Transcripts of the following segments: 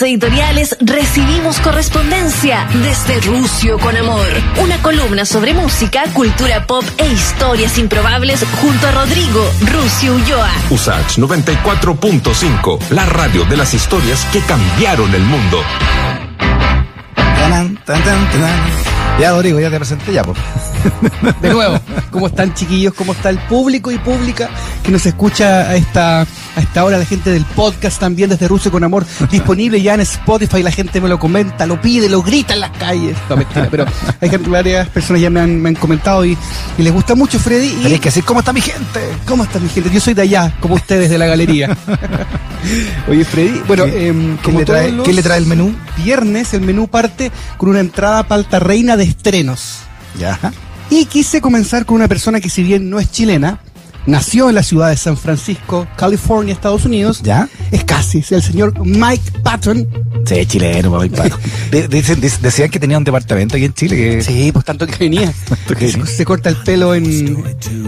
Editoriales recibimos correspondencia desde Rucio con Amor. Una columna sobre música, cultura pop e historias improbables junto a Rodrigo Rucio Ulloa. Usach 94.5, la radio de las historias que cambiaron el mundo. Ya, Rodrigo, ya te presenté ya, pues. De nuevo, ¿cómo están chiquillos? ¿Cómo está el público y pública que nos escucha a esta, a esta hora? La gente del podcast también desde Rusia con Amor, disponible ya en Spotify. La gente me lo comenta, lo pide, lo grita en las calles. No, mentira, pero hay gente, varias personas ya me han, me han comentado y, y les gusta mucho, Freddy. Y, Tenés que decir cómo está mi gente. ¿Cómo está mi gente? Yo soy de allá, como ustedes de la galería. Oye, Freddy, bueno, ¿Qué- em, ¿Qué como le trae, todos los ¿Qué le trae el menú? viernes, el menú parte con una entrada palta reina de estrenos. Ya. Y quise comenzar con una persona que si bien no es chilena, nació en la ciudad de San Francisco, California, Estados Unidos. ¿Ya? Es casi, es el señor Mike Patton. Sí, chileno, papá y pato. De- decían que tenía un departamento aquí en Chile que. Sí, pues tanto que venía. que sí. Se corta el pelo en,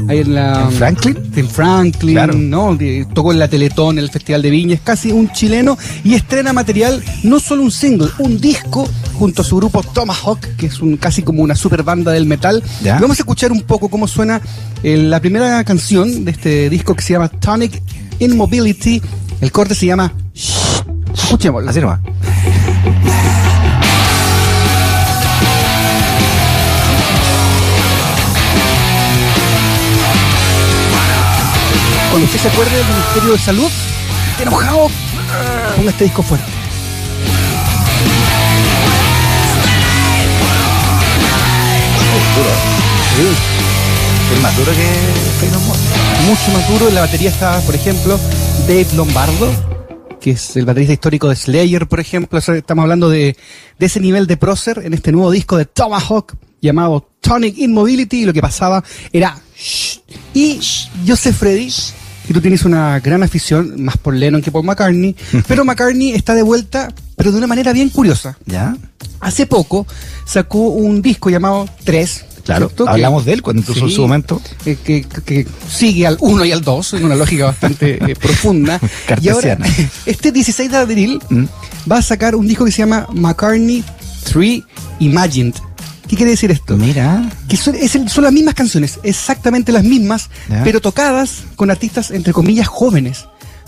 ahí en la... ¿En Franklin? En Franklin, Claro. ¿no? Tocó en la Teletón, en el Festival de Viña. Es casi un chileno y estrena material, no solo un single, un disco junto a su grupo Tomahawk, que es un casi como una super banda del metal. Ya. Vamos a escuchar un poco cómo suena eh, la primera canción de este disco que se llama Tonic Immobility. El corte se llama Shh. Escuchémoslo. Así nomás. Cuando usted se acuerde del Ministerio de Salud, enojado, ponga este disco fuerte. Es más duro que mucho más duro. En la batería está, por ejemplo, Dave Lombardo, que es el baterista histórico de Slayer, por ejemplo. Estamos hablando de, de ese nivel de prócer en este nuevo disco de Tomahawk llamado Tonic Immobility. Y lo que pasaba era... "Shh". Y sé, Freddy, que tú tienes una gran afición, más por Lennon que por McCartney, pero McCartney está de vuelta, pero de una manera bien curiosa. ¿Ya? Hace poco sacó un disco llamado 3. Claro. Hablamos de él cuando incluso en su momento. eh, que, que- que sigue al 1 y al 2 en una lógica bastante eh, profunda. Y ahora, Cartesiana. este 16 de abril Mm. va a sacar un disco que se llama McCartney 3 Imagined. ¿Qué quiere decir esto? Mira. Que son, es el- son las mismas canciones, exactamente las mismas, Ya. pero tocadas con artistas entre comillas jóvenes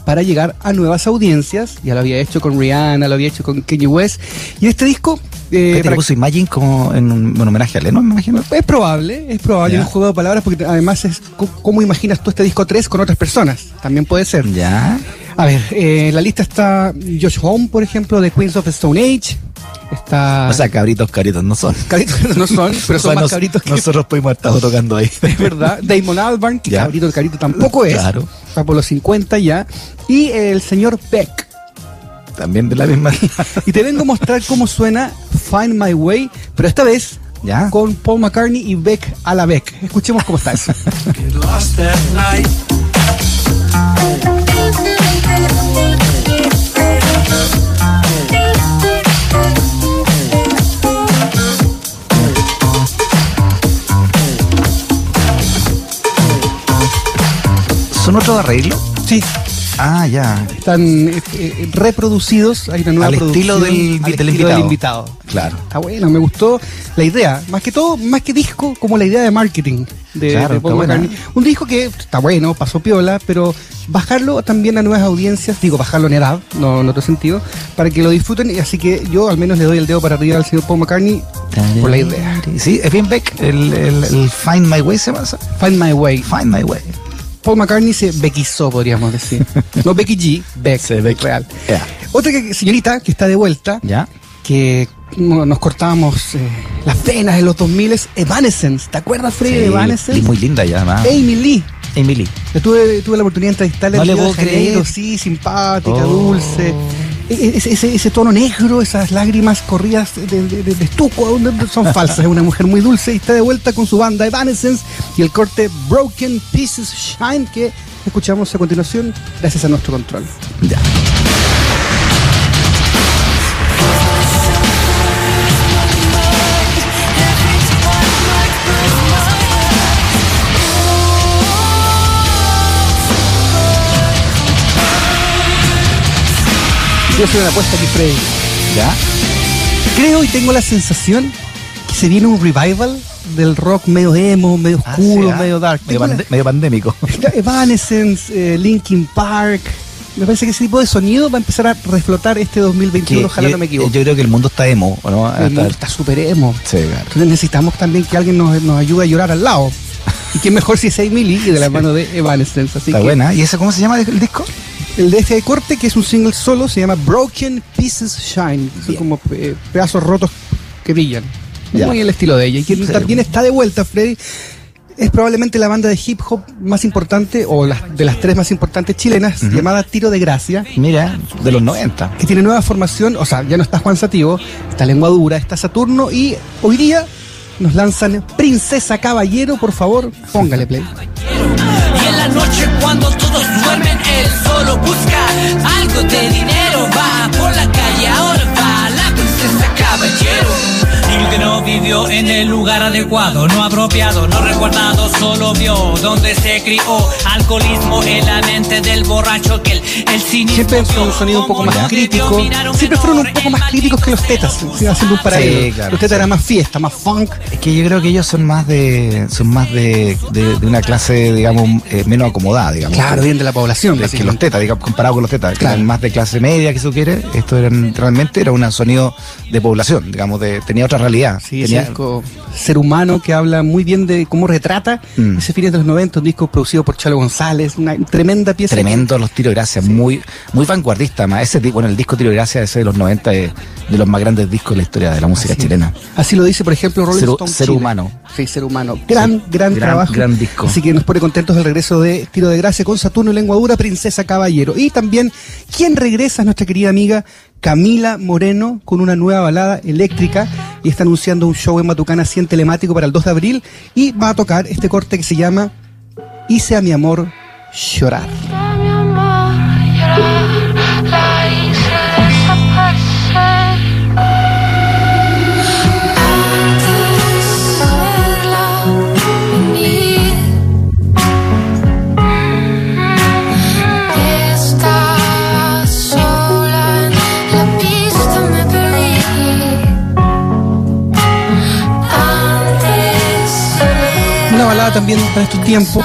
para llegar a nuevas audiencias. Ya lo había hecho con Rihanna, lo había hecho con Kanye West. Y este disco eh, ¿Qué te para- puso Imagine como en un, un homenaje a Lennon, me imagino? es probable, es probable un juego de palabras porque además es cómo imaginas tú este disco 3 con otras personas. También puede ser. Ya. A ver, eh, en la lista está Josh Home, por ejemplo, de Queens of the Stone Age. Está. O sea, cabritos, cabritos no son. cabritos no son, pero O sea, son más nos- cabritos que. Nosotros pudimos estado tocando ahí. Es verdad. Damon Albarn, que Ya. cabrito, el cabrito tampoco es. Claro. Está por los 50 ya. Y el señor Beck. También de la misma. Y te vengo a mostrar cómo suena Find My Way, pero esta vez Ya. con Paul McCartney y Beck a la Beck. Escuchemos cómo está eso. lost that night. ¿Son otros arreglos? Sí, Ah, ya. están eh, eh, reproducidos. Hay una nueva Al estilo del- al del estilo invitado. invitado. Claro. Está bueno, me gustó la idea. Más que todo, más que disco, como la idea de marketing de, Claro, de Paul. McCartney. Un disco que está bueno, pasó piola, pero bajarlo también a nuevas audiencias, digo, bajarlo en edad, no en otro sentido, para que lo disfruten. Y así que yo al menos le doy el dedo para arriba al señor Paul McCartney por la idea. Sí, es bien Beck. El, el, el Find My Way se eso? Find My Way. Find My Way. Paul McCartney se bequizó, podríamos decir. No Becky G, Beck, Sí, Beck. real. Otra que, señorita que está de vuelta, ¿Ya? que no- nos cortábamos eh, las venas en los 2000 es Evanescence. ¿Te acuerdas, Freddy, de Sí, Evanescence? y muy linda ya, además. Amy Lee. Emily. Yo tuve, tuve la oportunidad de entrevistarla No en le de puedo Janeiro, creer. sí, simpática, Oh. dulce. Ese, ese- tono negro, esas lágrimas corridas de, de- de- estuco, son falsas. Es una mujer muy dulce y está de vuelta con su banda Evanescence y el corte Broken Pieces Shine que escuchamos a continuación gracias a nuestro control. Yo hacer una apuesta aquí, Freddy. ¿Ya? Creo y tengo la sensación que se viene un revival del rock medio emo, medio Ah, oscuro, medio dark. Medio, la- pandémico. Evanescence, eh, Linkin Park. Me parece que ese tipo de sonido va a empezar a reflotar este 2021, Que ojalá yo, no me equivoque. Yo creo que el mundo está emo, ¿o ¿no? El mundo está súper emo. Sí, claro. Entonces necesitamos también que alguien nos, nos ayude a llorar al lado. Y que mejor si es Emily y de la mano de Evanescence. Así Está que buena. ¿Y ese cómo se llama el disco? El de este corte, que es un single solo, se llama Broken Pieces Shine. Son como eh, pedazos rotos que brillan. Ya. Muy el estilo de ella. Y quien Sí. también está de vuelta, Freddy, es probablemente la banda de hip hop más importante, o las, de las tres más importantes chilenas, llamada Tiro de Gracia. Mira, de los 90. que tiene nueva formación, o sea, ya no está Juan Sativo, está Lengua Dura, está Saturno y hoy día nos lanzan Princesa Caballero, por favor, póngale play. Y en la noche cuando todos duermen, él solo busca algo de dinero. Va por la calle, ahora va la princesa caballero. Vivió en el lugar adecuado, no apropiado, no resguardado, solo vio donde se crió. Alcoholismo en la mente del borracho que el, el cinismo Siempre vio. un sonido un poco más crítico, siempre fueron un poco más críticos que los tetas, haciendo un paralelo. Sí, claro, los tetas sí. eran más fiesta, más funk. Es que yo creo que ellos son más de son más de, de, de una clase, digamos, eh, menos acomodada, digamos. Claro, bien de la población. que los tetas, digamos, comparado con los tetas, que Claro. eran más de clase media, que eso quiere, esto eran realmente era un sonido de población, digamos, de, tenía otra realidad. Sí, tenía, disco Ser Humano que habla muy bien de cómo retrata Mm. ese fines de los 90, un disco producido por Chalo González, una tremenda pieza. Tremendo los tiros de gracia, muy, muy vanguardista, más ese bueno, el disco tiro de gracia ese de los 90 es de los más grandes discos de la historia de la música Así chilena. Así lo dice, por ejemplo, Rolling Ser- Stone Ser Chile. Humano. Sí, ser humano. Gran, gran, gran- trabajo. gran disco. Así que nos pone contentos el regreso de Tiro de Gracia con Saturno y Lengua Dura, Princesa Caballero. Y también, ¿quién regresa? Es nuestra querida amiga Camila Moreno con una nueva balada eléctrica y está anunciando un show en Matucana 100 telemático para el 2 de abril y va a tocar este corte que se llama Hice a mi amor llorar. También para estos tiempos.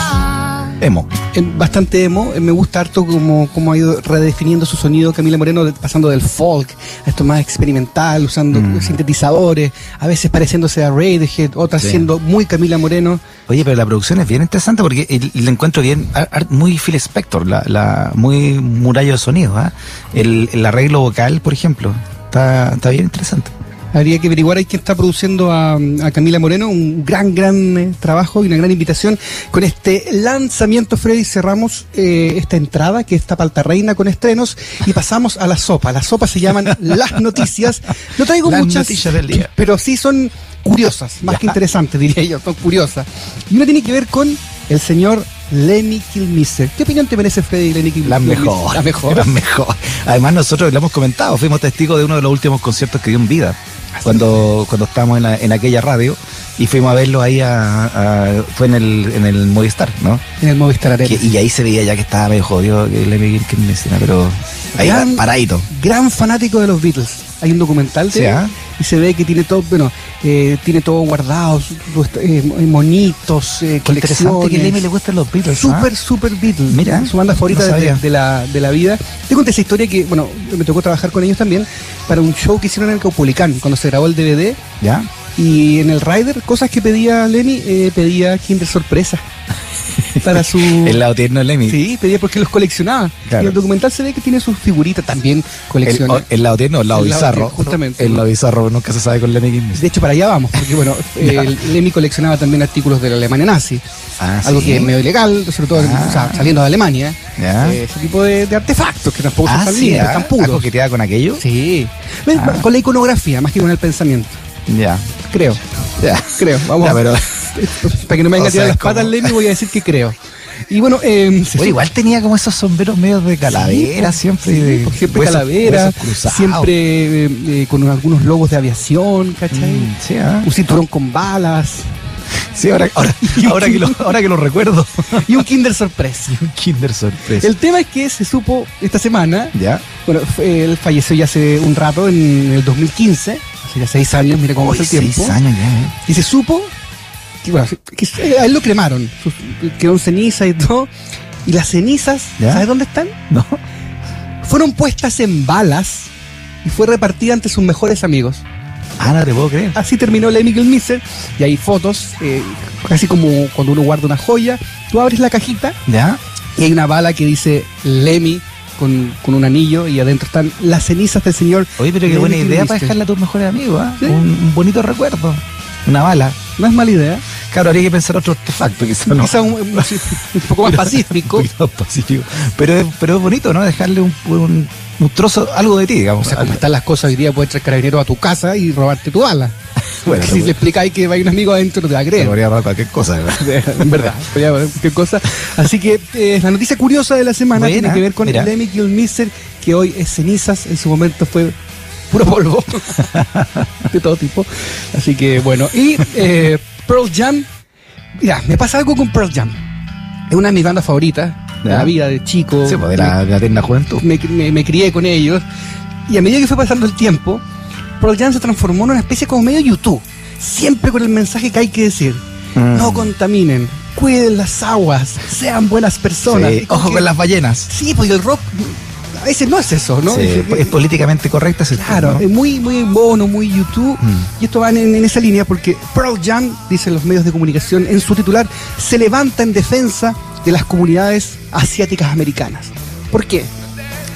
Emo. eh, bastante emo. Eh, Me gusta harto como, como ha ido redefiniendo su sonido Camila Moreno, pasando del folk a esto más experimental, usando sintetizadores, a veces pareciéndose a Radiohead, otras Sí. siendo muy Camila Moreno. Oye, pero la producción es bien interesante porque el- le encuentro bien, muy Phil Spector, la, la, muy murallo de sonido, ¿ah? el, el arreglo vocal, por ejemplo, está, está bien interesante. Habría que averiguar ahí quién está produciendo a, a Camila Moreno, un gran, gran eh, trabajo y una gran invitación. Con este lanzamiento, Freddy, cerramos eh, esta entrada, que es Tapalta Reina con estrenos, y pasamos a la sopa. Las sopas se llaman Las Noticias. No traigo Las muchas, noticias del día. pero sí son curiosas, más Ya. que interesantes, diría yo, son curiosas. Y una tiene que ver con el señor Lenny Kilmister. ¿Qué opinión te merece Freddy Lenny Kilmister? La mejor. La mejor. La mejor. Además, nosotros lo hemos comentado, fuimos testigos de uno de los últimos conciertos que dio en vida, cuando, cuando estábamos en, la- en aquella radio, y fuimos a verlo ahí, a, a- fue en el, en el Movistar, ¿no? En el Movistar Arena. Que- y ahí se veía ya que estaba medio jodido que le que me decía, pero ahí Gran- paradito. gran fanático de los Beatles. Hay un documental de Sí, él ¿ah? y se ve que tiene todo, bueno, eh, tiene todo guardado, su- eh, monitos, eh, Qué interesante que Lemmy le gustan los Beatles. ¿ah? Súper, súper Beatles. Mira, su banda favorita no de, la, de la vida. Te conté esa historia que, bueno, me tocó trabajar con ellos también para un show que hicieron en el Caupolicán, cuando se grabó el DVD. ¿Ya? Y en el Rider, cosas que pedía Lenny, eh, pedía Kinder Sorpresa. Para su... El lado tierno de Lemmy. Sí, pedía porque los coleccionaba. Claro. Y el documental se ve que tiene sus figuritas también El, colecciona. o- el lado tierno el lado El lado bizarro. tierno, justamente. El lado bizarro nunca se sabe con Lemmy Kilmister. De hecho, para allá vamos, porque bueno, el Lemmy coleccionaba también artículos de la Alemania nazi. Ah, algo ¿sí? que es medio ilegal, sobre todo Ah. o sea, saliendo de Alemania. Eh, ese tipo de, de artefactos que tampoco Ah, están sí, limpios, ah, ¿Ha puros. con aquello? Sí. Con la iconografía, más que con el pensamiento. Ya. Creo, Ya. creo. Vamos. Ya, pero. Para que no me venga O a tirar las patas Lemmy, voy a decir que creo. Y bueno, eh, Oye, igual tenía como esos sombreros medios de calavera Sí, siempre. sí, de siempre huesos- calavera, huesos siempre eh, eh, con algunos logos de aviación, ¿cachai? Mm, sí, ah. Un cinturón con balas. Sí, ahora, ahora, ahora, que, lo, ahora que lo recuerdo. y un Kinder Sorpresa. un Kinder sorpresa. El tema es que se supo esta semana, ¿Ya? bueno, él falleció ya hace un rato, en el 2015, hace ya seis años, mira cómo Uy, pasa el tiempo. seis años ya, ¿eh? Y se supo que, bueno, que eh, a él lo cremaron, sus- quedó en ceniza y todo. Y las cenizas, ¿Ya? ¿sabes dónde están? ¿No? Fueron puestas en balas y fue repartida entre sus mejores amigos. Ah, no te puedo creer. Así terminó Lemmy Kilmister y hay fotos, eh, casi como cuando uno guarda una joya. Tú abres la cajita ¿Ya? y hay una bala que dice Lemmy con, con un anillo y adentro están las cenizas del señor. Oye, pero qué buena idea para dejarle a tus mejores amigos. Sí. Un, un bonito recuerdo. Una bala. No es mala idea. Claro, habría que pensar otro artefacto, quizás no. Quizá un, un- un poco más pacífico. Un poquito más pacífico. Pero es, pero es bonito, ¿no? Dejarle un, un, un trozo, algo de ti, digamos. O sea, como están las cosas hoy día, puede entrar carabinero a tu casa y robarte tu bala. Bueno, si le explicáis que hay un amigo adentro, no te va a creer. podría robar cualquier cosa, ¿verdad? en verdad, podría haber cualquier cosa. Así que eh, la noticia curiosa de la semana Buena, tiene que ver con mira. Lemmy Kilmister, que hoy es cenizas, en su momento fue puro polvo de todo tipo. Así que bueno, y eh, Pearl Jam, mira, me pasa algo con Pearl Jam. Es una de mis bandas favoritas de la vida, de chico. Sí, pues, de la, de la eterna juventud. me, me- me crié con ellos. Y a medida que fue pasando el tiempo, Pearl Jam se transformó en una especie como medio YouTube. Siempre con el mensaje que hay que decir. Mm. No contaminen, cuiden las aguas, sean buenas personas. Sí, Ojo que- con las ballenas. Sí, porque el rock a veces no es eso, ¿no? Sí, Es- es políticamente correcta ese Claro, ¿no? es muy, muy mono, muy YouTube. Mm. Y esto va en, en esa línea porque Pearl Jam, dicen los medios de comunicación en su titular, se levanta en defensa de las comunidades asiáticas americanas. ¿Por qué?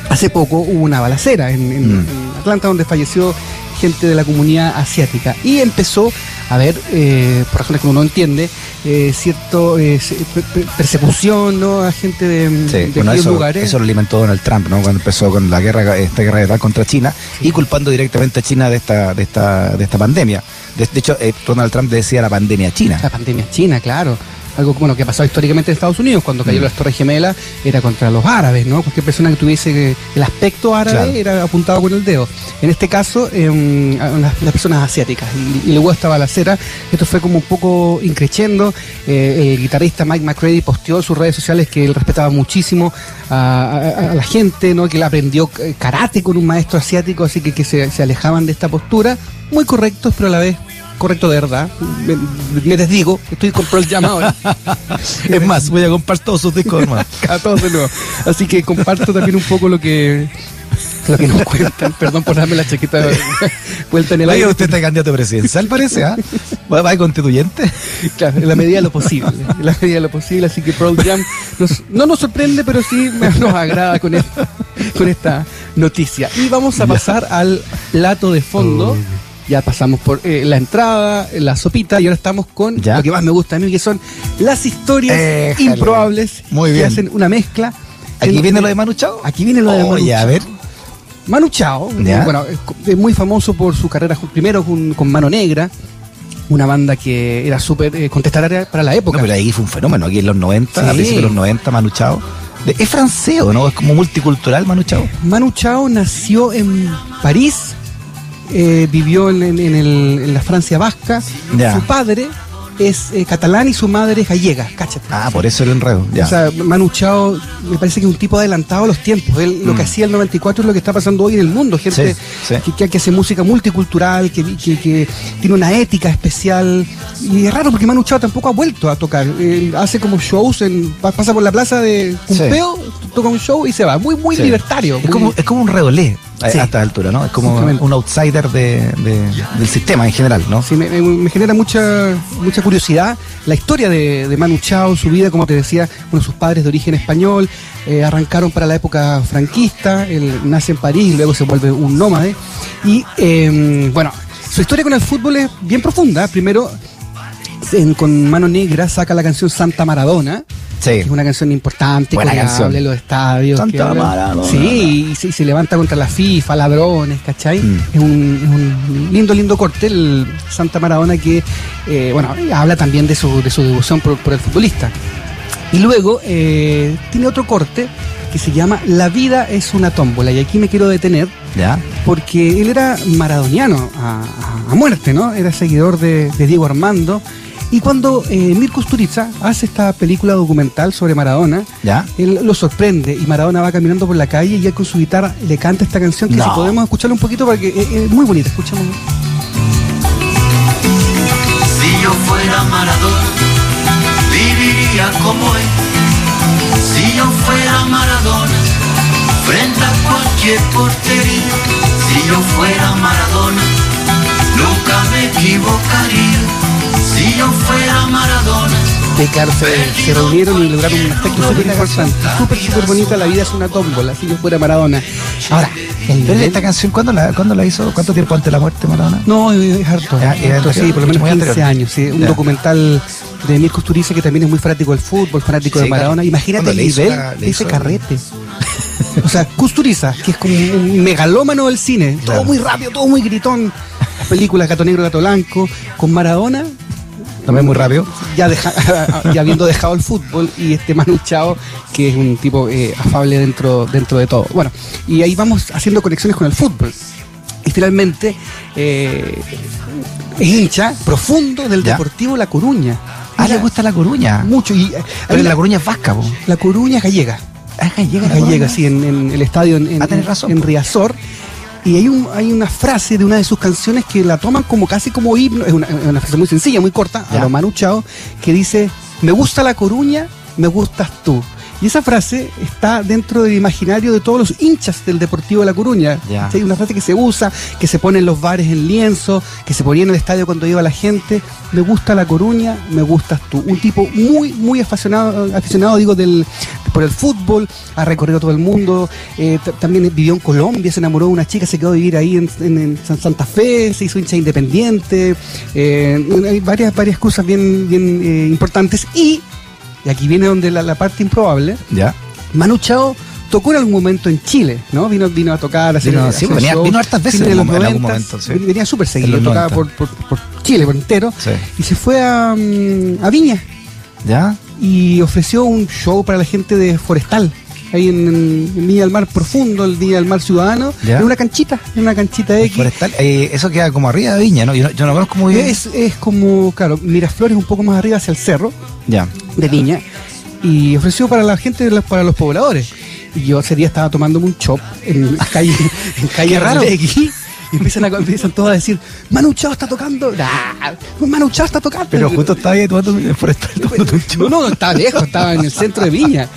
Hace poco hubo una balacera en, en- Mm. en Atlanta donde falleció gente de la comunidad asiática y empezó a haber, eh, por razones que uno no entiende, eh, cierto eh, se- per- per- persecución ¿no? a gente de, de Sí, bueno, eso, lugares. eso lo alimentó Donald Trump, ¿no? Cuando empezó con la guerra, esta guerra guerra contra China y culpando directamente a China de esta, de esta, de esta pandemia. De, de hecho, eh, Donald Trump decía la pandemia china. La pandemia china, claro. Algo bueno, que ha pasado históricamente en Estados Unidos, cuando Mm. cayó las Torres Gemelas, era contra los árabes, ¿no? Cualquier persona que tuviese el aspecto árabe Claro. era apuntado con el dedo. En este caso, eh, las, las personas asiáticas. Y, y luego esta balacera, esto fue como un poco increchendo. Eh, el guitarrista Mike McCready posteó en sus redes sociales que él respetaba muchísimo a, a- a la gente, ¿no? Que él aprendió eh, karate con un maestro asiático, así que, que se, se alejaban de esta postura. Muy correctos, pero a la vez correcto de verdad. Me, me desdigo, estoy con Pearl Jam ahora. Es más, voy a comprar todos sus discos, hermano. a todos de nuevo. Así que comparto también un poco lo que lo que nos cuentan. Perdón por darme la chaqueta vuelta en el Oiga, aire. usted está candidato presidencial, parece, ¿ah? ¿Va, va de constituyente? Claro, en la medida de lo posible. En la medida de lo posible. Así que Jam nos- no nos sorprende, pero sí nos agrada con esta noticia. Y vamos a pasar al plato de fondo. Ya pasamos por eh, la entrada, la sopita, y ahora estamos con Ya. lo que más me gusta a mí, que son las historias improbables Muy que bien. hacen una mezcla. Aquí en- viene lo de Manu Chao. Aquí viene lo de Manu Oye, a Chao. ver. Manu Chao, Ya. bueno, es muy famoso por su carrera primero con, con Mano Negra, una banda que era súper eh, contestataria para la No, época. pero ahí fue un fenómeno. Aquí en los 90, a Sí. principios de los 90, Manu Chao. Es francés, ¿o ¿no? Es como multicultural, Manu Chao. Manu Chao nació en París, eh, vivió en, en- en el- en la Francia vasca. Ya. Su padre es eh, catalán y su madre es gallega, cáchate. Ah, por eso el enredo. Ya. O sea, Manu Chao me parece que es un tipo adelantado a los tiempos. Él, Lo que hacía el 94 es lo que está pasando hoy en el mundo. Gente Mm. Sí, sí. Que, que- que hace música multicultural, que, que- que tiene una ética especial. Y es raro porque Manu Chao tampoco ha vuelto a tocar. Él hace como shows, en, pa- pasa por la plaza de Cumpeo, toca un show y se va. Muy, muy Sí. libertario. Es muy- como, es como un redolé Sí. a esta altura, ¿no? Es como un outsider de, de- del sistema en general, ¿no? Sí, me, genera mucha mucha curiosidad la historia de, de Manu Chao, su vida, como te decía, bueno, sus padres de origen español, eh, arrancaron para la época franquista, él nace en París y luego se vuelve un nómade. Y eh, bueno, su historia con el fútbol es bien profunda. Primero, en- con Mano Negra saca la canción Santa Maradona. Sí. que es una canción importante, Buena canción. los estadios. Santa que habla- Maradona. Sí, y se, levanta contra la FIFA, ladrones, ¿cachai? Mm. Es, un, es un lindo, lindo corte el Santa Maradona que, eh, bueno, habla también de su, de su devoción por, por el futbolista. Y luego eh, tiene otro corte que se llama La vida es una tómbola. Y aquí me quiero detener ¿Ya? porque él era maradoniano a, muerte, ¿no? Era seguidor de, de Diego Armando. Y cuando eh, Mirko Sturiza hace esta película documental sobre Maradona, ¿Ya? él lo sorprende y Maradona va caminando por la calle y él con su guitarra le canta esta canción que No. si podemos escucharla un poquito porque es, es muy bonita. Escuchamos. Si yo fuera Maradona, como él. Si yo fuera Maradona, frente a cualquier portería. Si yo fuera Maradona, nunca me equivocaría. Si yo fuera Maradona, Que claro, se, reunieron y lograron un aspecto súper importante. Súper, súper bonita. La vida es una tómbola, si yo fuera Maradona. Ahora, el Pero nivel- esta canción, ¿cuándo la, ¿cuándo la hizo? ¿Cuánto tiempo antes de la muerte, Maradona? No, es harto. Ya, es harto, sí, por lo menos muy 15 anterior. años. sí. Un Ya. documental de Mirko Sturiza que también es muy fanático del fútbol, fanático Sí, de Maradona. claro. Imagínate el nivel la- de ese carrete. o sea, Custuriza, que es como un megalómano del cine. Claro. Todo muy rápido, todo muy gritón. Las películas Gato Negro, Gato Blanco. Con Maradona, También muy rápido. ya, deja- ya habiendo dejado el fútbol y este Manu Chao, que es un tipo eh, afable dentro, dentro de todo. Bueno, y ahí vamos haciendo conexiones con el fútbol. Y finalmente eh, es hincha profundo del Ya. Deportivo La Coruña. Ah, le gusta la Coruña. mucho. Y, eh, Pero la la, Coruña es vasca, po. la Coruña es gallega. Ah, gallega. la Gallega, Coruña. sí, en, en el estadio en, en, Ah, razón, en. Riazor. Y hay, un, hay una frase de una de sus canciones que la toman como casi como himno, es una, es una frase muy sencilla, muy corta, Ya. a lo Manu Chao, que dice, me gusta la Coruña, me gustas tú. Y esa frase está dentro del imaginario de todos los hinchas del Deportivo de La Coruña. Ya. Sí, una frase que se usa, que se pone en los bares en lienzo, que se ponía en el estadio cuando iba la gente. Me gusta La Coruña, me gustas tú. Un tipo muy, muy aficionado, aficionado digo, del, por el fútbol, ha recorrido todo el mundo. eh, también vivió en Colombia, se enamoró de una chica, se quedó a vivir ahí en, en- en San- Santa Fe, se hizo hincha independiente. eh, hay varias, varias cosas bien, bien eh, importantes. Y, y aquí viene donde la- la parte improbable. Ya. Manu Chao tocó en algún momento en Chile, ¿no? Vino, vino a tocar, a hacer, Vino- a sí, hacer venía- vino hartas veces en los algún- en algún 90, momento, sí. Venía súper seguido, tocaba 90. por, por- por Chile, por entero. Sí. Y se fue a, a Viña ¿Ya? y ofreció un show para la gente de Forestal. Ahí en, en Viña del Mar Profundo, el Viña del Mar Ciudadano, Ya. en una canchita, en una canchita X. Forestal. Eh, eso queda como arriba de Viña, ¿no? Yo no, yo no conozco muy bien. Es, es como, claro, Miraflores un poco más arriba hacia el cerro. Ya. de niña y ofreció para la gente, para los pobladores. Y yo ese día estaba tomándome un chop en calle, en calle raro. y empiezan, a, empiezan todos a decir, Manu Chao está tocando, nah, Manu Chao está tocando. Pero justo estaba ahí tomando forestal tomando no, no, estaba lejos, estaba en el centro de Viña.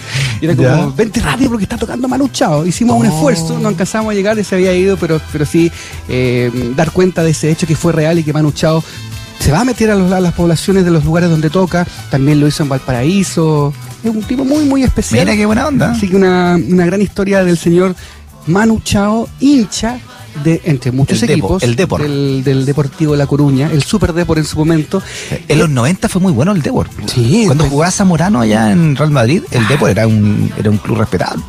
Y era como, Ya. vente rápido porque está tocando Manu Chao. Hicimos un Oh. esfuerzo, no alcanzamos a llegar, se había ido, pero, pero sí eh, dar cuenta de ese hecho que fue real y que Manu Chao se va a meter a, los- a las poblaciones de los lugares donde toca. También lo hizo en Valparaíso. Es un tipo muy, muy especial. Mira qué buena onda. Así que una, una gran historia del señor Manu Chao, hincha de, entre muchos El equipos, el Depor. Del, del Deportivo de La Coruña, el Super Depor en su momento. En los 90 fue muy bueno el Depor. Sí, Cuando pues. jugaba Zamorano allá en Real Madrid, el Depor era un, era un club respetado.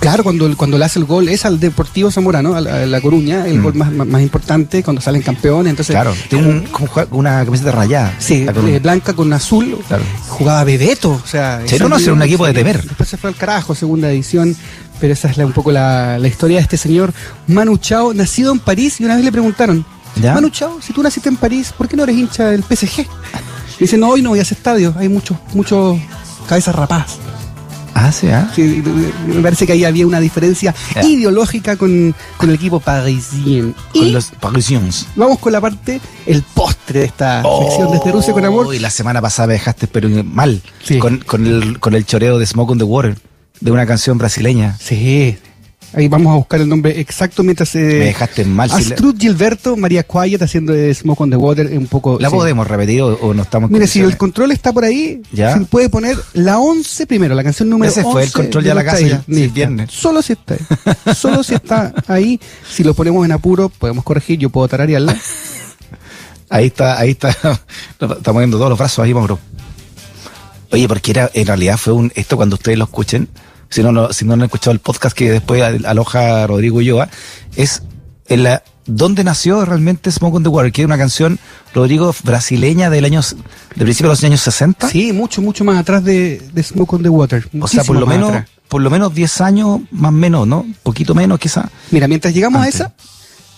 Claro, cuando, cuando le hace el gol es al Deportivo Zamorano, a la, a La Coruña, el Mm. gol más, más, más importante cuando salen campeones. Entonces, Claro. Tiene un- una camiseta rayada. Sí, eh, blanca con azul. Claro. Jugaba Bebeto. O sea, no, no, era un equipo de temer. Después se fue al carajo, segunda edición. Pero esa es la- un poco la, la historia de este señor Manu Chao, nacido en París. Y una vez le preguntaron, ¿Ya? Manu Chao, si tú naciste en París, ¿por qué no eres hincha del PSG? Y dice, no, hoy no voy a ese estadio. Hay muchos, muchos cabezas rapadas. Ah, sí. Sí, me parece que ahí había una diferencia ideológica con, con el equipo parisien. Con Y los Parisiens. vamos con la parte, el postre de esta sección de este Rusia con amor. Y la semana pasada me dejaste pero mal. Sí. Con, con, el, con el choreo de Smoke on the Water. De una canción brasileña. Sí. Ahí vamos a buscar el nombre exacto mientras se. Me dejaste mal. Astrud Gilberto, María Quiet haciendo de Smoke on the Water un poco. ¿La sí. podemos repetir o, o no estamos Mire, si el control está por ahí, Ya. se puede poner la 11 primero, la canción número 11. Ese fue el control ya la casa el Listo. viernes. Solo si está ahí. Solo si está ahí. Si lo ponemos en apuro, podemos corregir, yo puedo tararearla. Ahí está, ahí está. Estamos viendo todos los brazos ahí, Mauro. Oye, porque era, en realidad fue un, esto cuando ustedes lo escuchen, si no, no, si no han escuchado el podcast que después al- aloja Rodrigo Ulloa, es en la, ¿dónde nació realmente Smoke on the Water? Que es una canción, Rodrigo, brasileña del año, del principio de los años 60. Sí, mucho, mucho más atrás de, de Smoke on the Water. O sea, por lo menos, atrás. por lo menos 10 años, más o menos, ¿no? Poquito menos quizá. Mira, mientras llegamos Antes. a esa,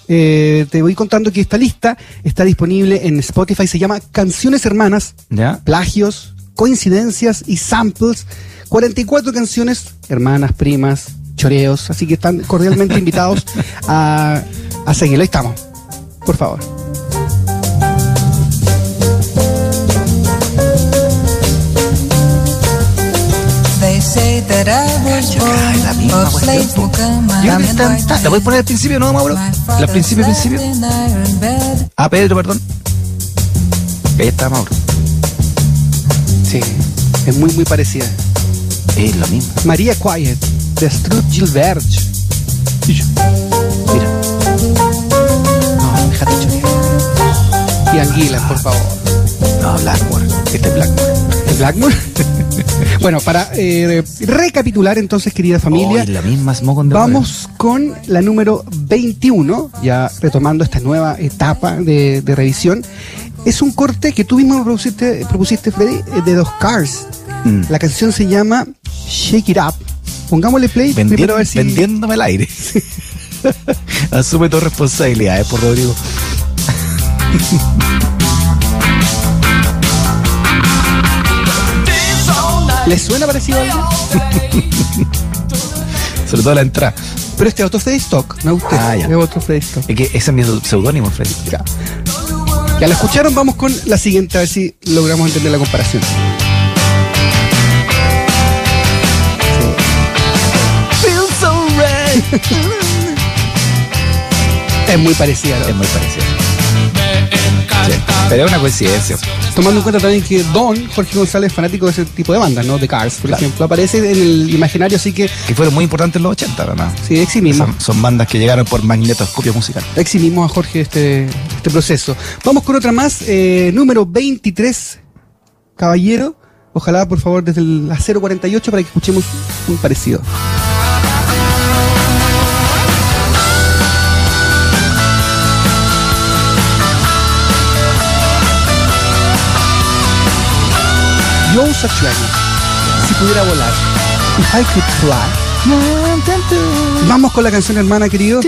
eh, te voy contando que esta lista está disponible en Spotify, se llama Canciones Hermanas, ¿Ya? plagios, coincidencias y samples. 44 canciones, hermanas, primas, choreos, así que están cordialmente invitados a, a seguirlo. Ahí estamos, por favor. La misma ¿La voy a poner al principio, no, Mauro? ¿La principio, principio? Ah, Pedro, perdón. Ahí está, Mauro. Sí, es muy, muy parecida. Es lo mismo. María Quiet, de Struth Gilbert. Mira. No, déjate chorear. Y Anguila, por favor. No, Blackmore. Este es Blackmore. ¿El Blackmore? bueno, para eh, recapitular entonces, querida familia, Oh, la misma vamos con la número 21, ya retomando esta nueva etapa de, de revisión. Es un corte que tú mismo propusiste, propusiste Freddy, eh, de dos Cars. Mm. La canción se llama Shake It Up. Pongámosle play Vendi- primero a ver si... Vendiéndome el aire. Asume tu responsabilidad, eh, por Rodrigo. ¿Les suena parecido a algo? Sobre todo la entrada. Pero este es otro Freddy Stock, no usted. Ah, ya. Es otro Freddy Stock. Es que ese es mi seudónimo, Freddy. Ya. Ya la escucharon, vamos con la siguiente, a ver si logramos entender la comparación. Es muy parecida, ¿no? Es muy parecido. Sí, pero es una coincidencia. Tomando en cuenta también que Don, Jorge González, es fanático de ese tipo de bandas, ¿no? De Cars, por Claro. ejemplo. Aparece en el imaginario, así que Que fueron muy importantes en los 80, ¿verdad? sí, eximimos. Son, son bandas que llegaron por magnetoscopio musical. Eximimos a Jorge este, este proceso. Vamos con otra más, eh, número 23, caballero. Ojalá, por favor, desde la 048 para que escuchemos un parecido. Joe Satriani, si pudiera volar. If I could fly. Vamos con la canción hermana, querido.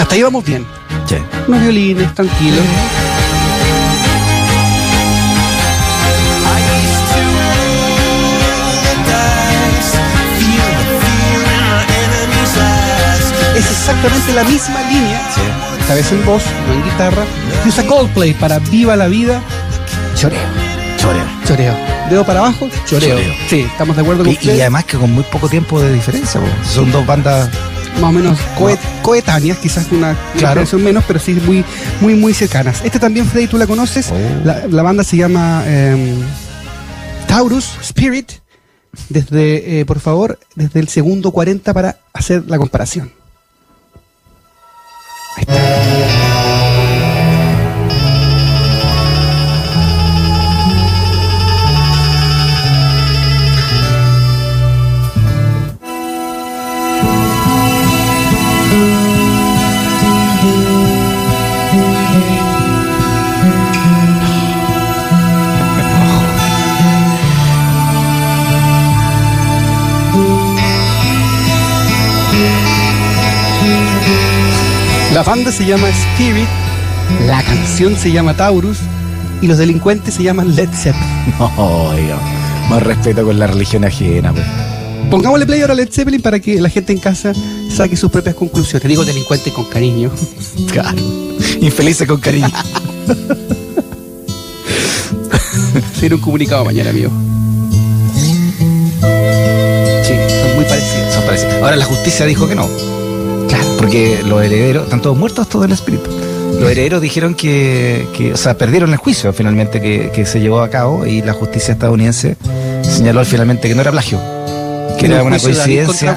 Hasta ahí vamos bien. Sí. Unos violines, tranquilos. Es exactamente la misma línea, esta vez en voz, no en guitarra, que usa Coldplay para Viva la Vida, choreo, Choreo. choreo. Dedo para abajo, choreo. Choreo. Sí, estamos de acuerdo con Y, usted. y además que con muy poco tiempo de diferencia, po. son dos bandas más o menos coet- coetáneas, quizás una Claro. menos, pero sí muy, muy, muy cercanas. Este también, Freddy, tú la conoces. Oh. La, la banda se llama em, Taurus Spirit. Desde, eh, por favor, desde el segundo 40 para hacer la comparación. Ahí está. Banda se llama Spirit, la canción se llama Taurus y los delincuentes se llaman Led Zeppelin. Oiga, más respeto con la religión ajena, pues. Pongámosle play ahora a Led Zeppelin para que la gente en casa saque sus propias conclusiones. Digo delincuente con cariño. Claro. Infelices con cariño. Tiene un comunicado mañana, amigo. Sí, son muy parecidos. Son parecidos. Ahora la justicia dijo que no. Porque los herederos, están todos muertos todos del espíritu. Los herederos dijeron que, que, o sea, perdieron el juicio finalmente que, que se llevó a cabo y la justicia estadounidense señaló finalmente que no era plagio, que era Un una coincidencia,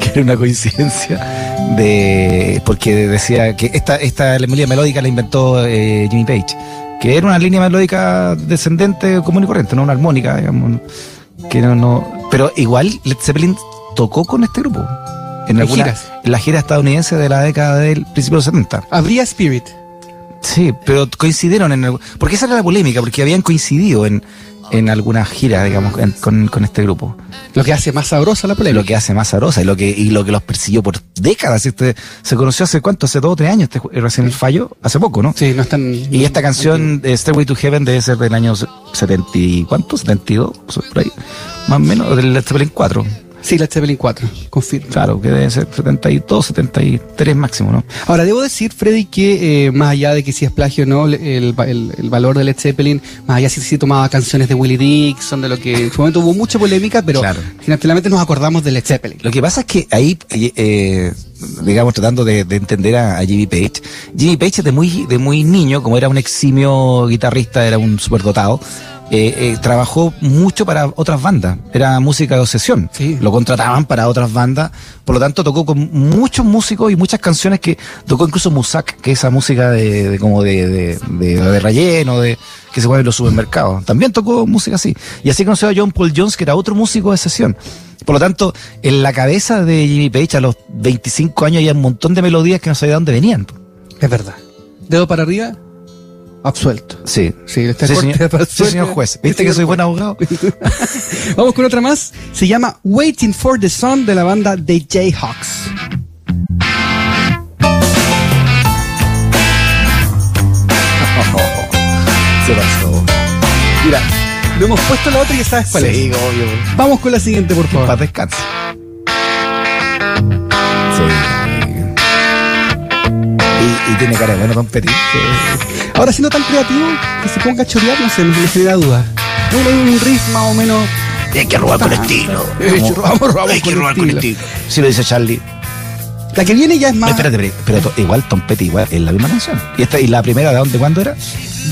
que era una coincidencia de porque decía que esta esta melodía melódica la inventó eh, Jimmy Page, que era una línea melódica descendente común y corriente, no una armónica, digamos, que no, no pero igual Led Zeppelin tocó con este grupo en alguna giras. en la gira estadounidense de la década del principio de los 70. Habría Spirit. Sí, pero coincidieron en... el- porque esa era la polémica, porque habían coincidido en, en alguna gira, digamos, en- con, con este grupo. Lo que hace más sabrosa la polémica. Lo que hace más sabrosa y lo que, y lo que los persiguió por décadas. Este, se conoció hace cuánto, hace dos o tres años, este, ju- recién el fallo, hace poco, ¿no? Sí, no están. Y esta canción, eh, Stairway to Heaven, debe ser del año 70 y ¿cuánto? 72, por ahí. Más o menos, del Zeppelin 4. Sí, la Zeppelin 4, confirmo. Claro, que debe ser 72, 73 máximo, ¿no? Ahora, debo decir, Freddy, que eh, más allá de que si es plagio o no, el, el- el- valor de Led Zeppelin, más allá si si tomaba canciones de Willie Dixon, de lo que en su momento hubo mucha polémica, pero Claro. finalmente nos acordamos de Led Zeppelin. Lo que pasa es que ahí, eh, digamos, tratando de, de entender a, a Jimmy Page, Jimmy Page de muy, de muy niño, como era un eximio guitarrista, era un superdotado, eh, eh, trabajó mucho para otras bandas. Era música de obsesión. Sí. Lo contrataban para otras bandas. Por lo tanto, tocó con muchos músicos y muchas canciones que tocó incluso Musak, que es esa música de, de como de, de, de, relleno, de que se mueve en los supermercados. También tocó música así. Y así conoció a John Paul Jones, que era otro músico de sesión. Por lo tanto, en la cabeza de Jimmy Page a los 25 años había un montón de melodías que no sabía de dónde venían. Es verdad. Dedo para arriba, absuelto. Sí. Sí, esta Sí, corte señor, para sí, señor juez. ¿Viste que soy buen abogado? Vamos con otra más. Se llama Waiting for the Sun de la banda The Jayhawks. Se pasó. Mira, lo hemos puesto la otra y ya sabes cuál es. Sí, obvio. Vamos con la siguiente, por favor. Paz descanse. Y, y tiene cara de bueno Tom Petty. Ahora, siendo tan creativo, que se ponga a chorear, no sé, me genera duda. Hay un riff más o menos. Hay que robar con estilo. Hay que robar con estilo. Sí lo dice Charlie. La que viene ya es más Espérate, pero, igual Tom Petty igual es la misma canción. ¿Y esta y la primera de dónde cuándo era?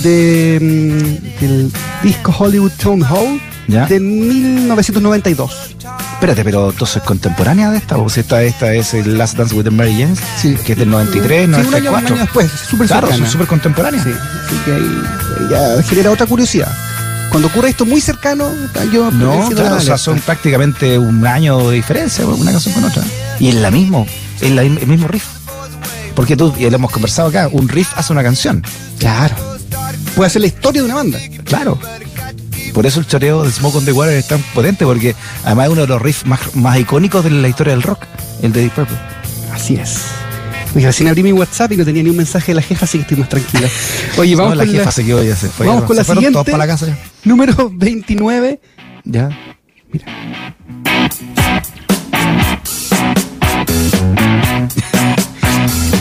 de, mm, del disco Hollywood Town Hall ¿Ya? de 1992. Espérate, pero entonces es contemporánea de esta, o si esta, esta es el Last Dance with Mary Jane, Sí. que es del 93, Sí, un año, un 94. año después, súper claro, súper contemporáneas. Sí, así que ahí ya genera otra curiosidad. Cuando ocurre esto muy cercano, yo No, claro, la o sea, son prácticamente un año de diferencia, una canción con otra. Y es la mismo, es la- el mismo riff. Porque tú, y lo hemos conversado acá, un riff hace una canción. Claro. Puede ser la historia de una banda. Claro. Por eso el choreo de Smoke on the Water es tan potente, porque además es uno de los riffs más, más icónicos de la historia del rock, el de Deep Purple. Así es. Oye, recién abrí mi WhatsApp y no tenía ni un mensaje de la jefa, así que estoy más tranquila. Oye, vamos No, la con jefa la, se quedó ya se fue. vamos con la siguiente. todos para la casa ya. número 29. Ya.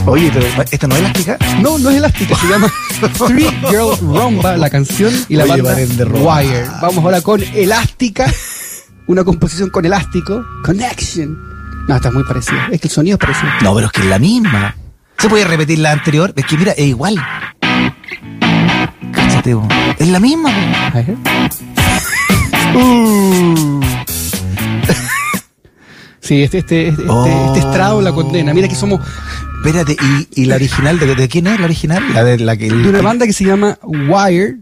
Oye, pero esta no es elástica. No, no es elástica, se llama Three Girl Rumba, la canción y la Oye, banda de. Wire. Vamos ahora con Elástica, una composición con elástico, Connection. No, está muy parecido. Es que el sonido es parecido. No, pero es que es la misma. ¿Se puede repetir la anterior? Es que mira, es igual. Cáchate, bo. es la misma. Uh. Sí, este, este, este, Oh. este estrado la condena. Mira que somos Espérate, ¿y, y la original? ¿De, de quién es la original? La de la que... de una banda que se llama Wire,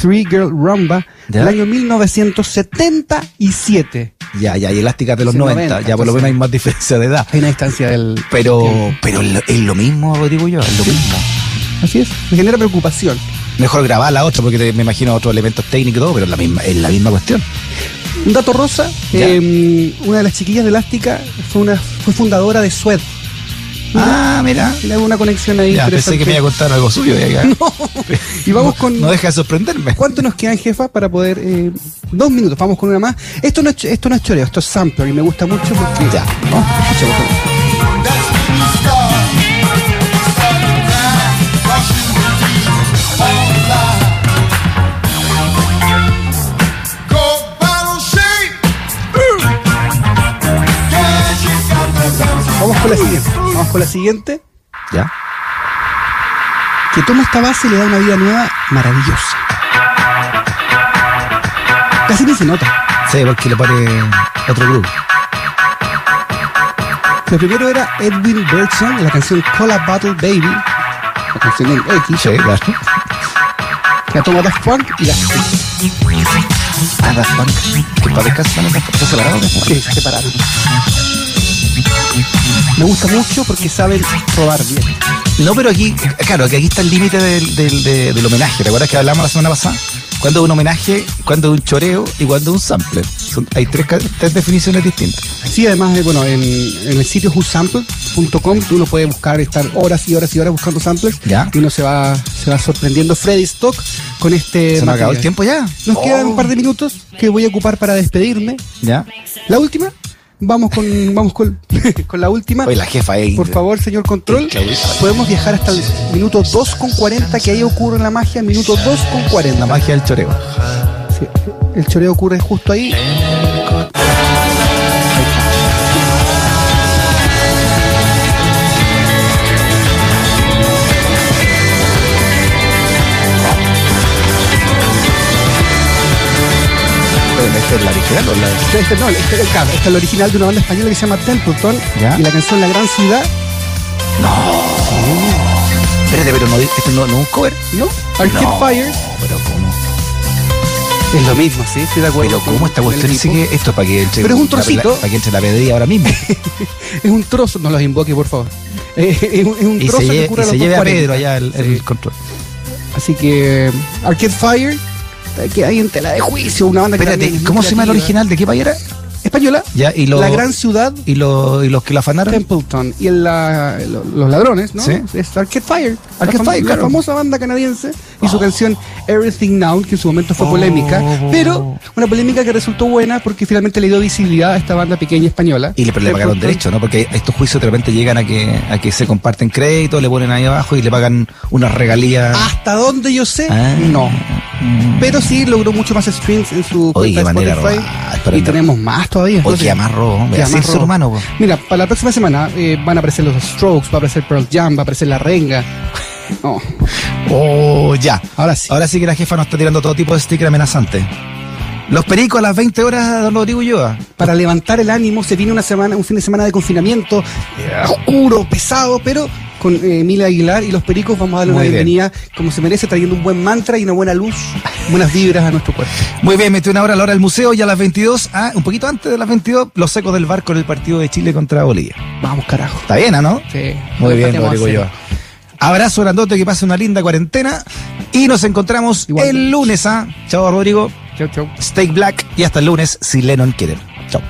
Three Girl Rumba, ¿Ya? del año 1977. Ya, ya, y elástica de los Sí, 90. 90, ya por lo menos hay más diferencia de edad. Hay una distancia del. Pero, pero es lo- mismo, digo yo, es lo mismo. Así es, me genera preocupación. Mejor grabar la otra porque te- me imagino otros elementos técnicos y todo, pero es la misma, es la misma cuestión. Un dato rosa, eh, una de las chiquillas de Elástica fue una fue fundadora de Sued. Ah, mira. Le hago una conexión ahí. Ya, pensé que me iba a contar algo suyo. de acá. Y vamos No- con. No deja de sorprenderme. ¿Cuánto nos quedan, jefa, para poder... eh, dos minutos, vamos con una más. Esto no, es, esto no es choreo, esto es sampler y me gusta mucho porque... Ya. ¿no? Escuchemos. Vamos con la siguiente. Vamos con la siguiente. Ya. Que toma esta base y le da una vida nueva maravillosa. Casi ni se nota. Sí, porque le pone otro grupo. Lo primero era Edwin Birdsong, la canción Call a Battle Baby, la canción en X, Sí, claro. la toma Daft Punk y la Ah, Daft Punk. Que. Sí, se separaron. Me gusta mucho porque saben robar bien. No, pero aquí, claro, que aquí está el límite del, del, de- del homenaje. ¿Te acuerdas que hablamos la semana pasada? Cuando es un homenaje, cuando es un choreo y cuando es un sampler. Son- hay tres, tres definiciones distintas. Sí, además, eh, bueno, en, en el sitio whosample.com tú uno puede buscar, estar horas y horas y horas buscando samplers Ya. y uno se va, se va sorprendiendo Freddy Stock con este ¿Se nos acabó el tiempo ya? Nos quedan Oh. un par de minutos que voy a ocupar para despedirme. ¿Ya? La última, vamos con, vamos con, con la última. Oye, la jefa ahí. Por favor, señor control, podemos viajar hasta el minuto 2 con 40, que ahí ocurre la magia, minuto 2 con 40. La magia del choreo. Sí, el choreo ocurre justo ahí. ¿Esta es la original o la.? Este, no, este, claro, este es el original de una banda española que se llama Templeton Ya. y la canción La Gran Ciudad, Espérate, pero no, esto no, no es un cover. ¿no? Arcade No, Fire Pero ¿cómo? es lo mismo, sí, estoy de acuerdo. Pero ¿cómo esta el cuestión sigue? Esto es para que entre. Pero es un trocito. la- para que entre la pedría ahora mismo. Es un trozo, no los invoque, por favor. Es, un, un y trozo se, que ocurre y a se los lleve a 2.40. Pedro allá el, el Sí. control. Así que Arcade Fire que hay en tela de juicio, una banda que Espérate, ¿cómo se llama el original? ¿De qué país era? Española, Ya, y lo- La Gran Ciudad, Y, lo- y los que la afanaron. Templeton y el, la- lo- los ladrones, ¿no? Sí. Es Arcade Fire. Arcade la, Fire, la famosa banda canadiense y su Oh. canción Everything Now, que en su momento fue Oh. polémica, pero una polémica que resultó buena porque finalmente le dio visibilidad a esta banda pequeña española. Y le, le pagaron derecho, ¿no? Porque estos juicios de repente llegan a que, a que se comparten créditos, le ponen ahí abajo y le pagan unas regalías. Hasta donde yo sé, Ah. no. Pero sí logró mucho más streams en su Oye, cuenta de Spotify. y tenemos más todavía. Oye, entonces- amarro. ser humano, po. Mira, para la próxima semana eh, van a aparecer los Strokes, va a aparecer Pearl Jam, va a aparecer La Renga. No, Oh, ya. ahora sí. Ahora sí que la jefa nos está tirando todo tipo de sticker amenazante. Los pericos a las 20 horas, don Rodrigo Ulloa. Para levantar el ánimo se viene una semana, un fin de semana de confinamiento eh, oscuro, pesado, pero con eh, Emilia Aguilar y los Pericos vamos a darle Muy una bien. bienvenida como se merece, trayendo un buen mantra y una buena luz, buenas vibras a nuestro cuerpo. Muy bien, metió una hora a la hora del museo y a las 22, ah, un poquito antes de las 22, los secos del barco en el partido de Chile contra Bolivia. Vamos, carajo. Está bien, ¿ah, ¿no? Sí. Muy bien, Rodrigo. Ulloa. Abrazo grandote, que pase una linda cuarentena y nos encontramos Igualmente. el lunes, ¿ah? Chao, Rodrigo. Chau, chau. Steak Black y hasta el lunes si Lennon quiere. Chao.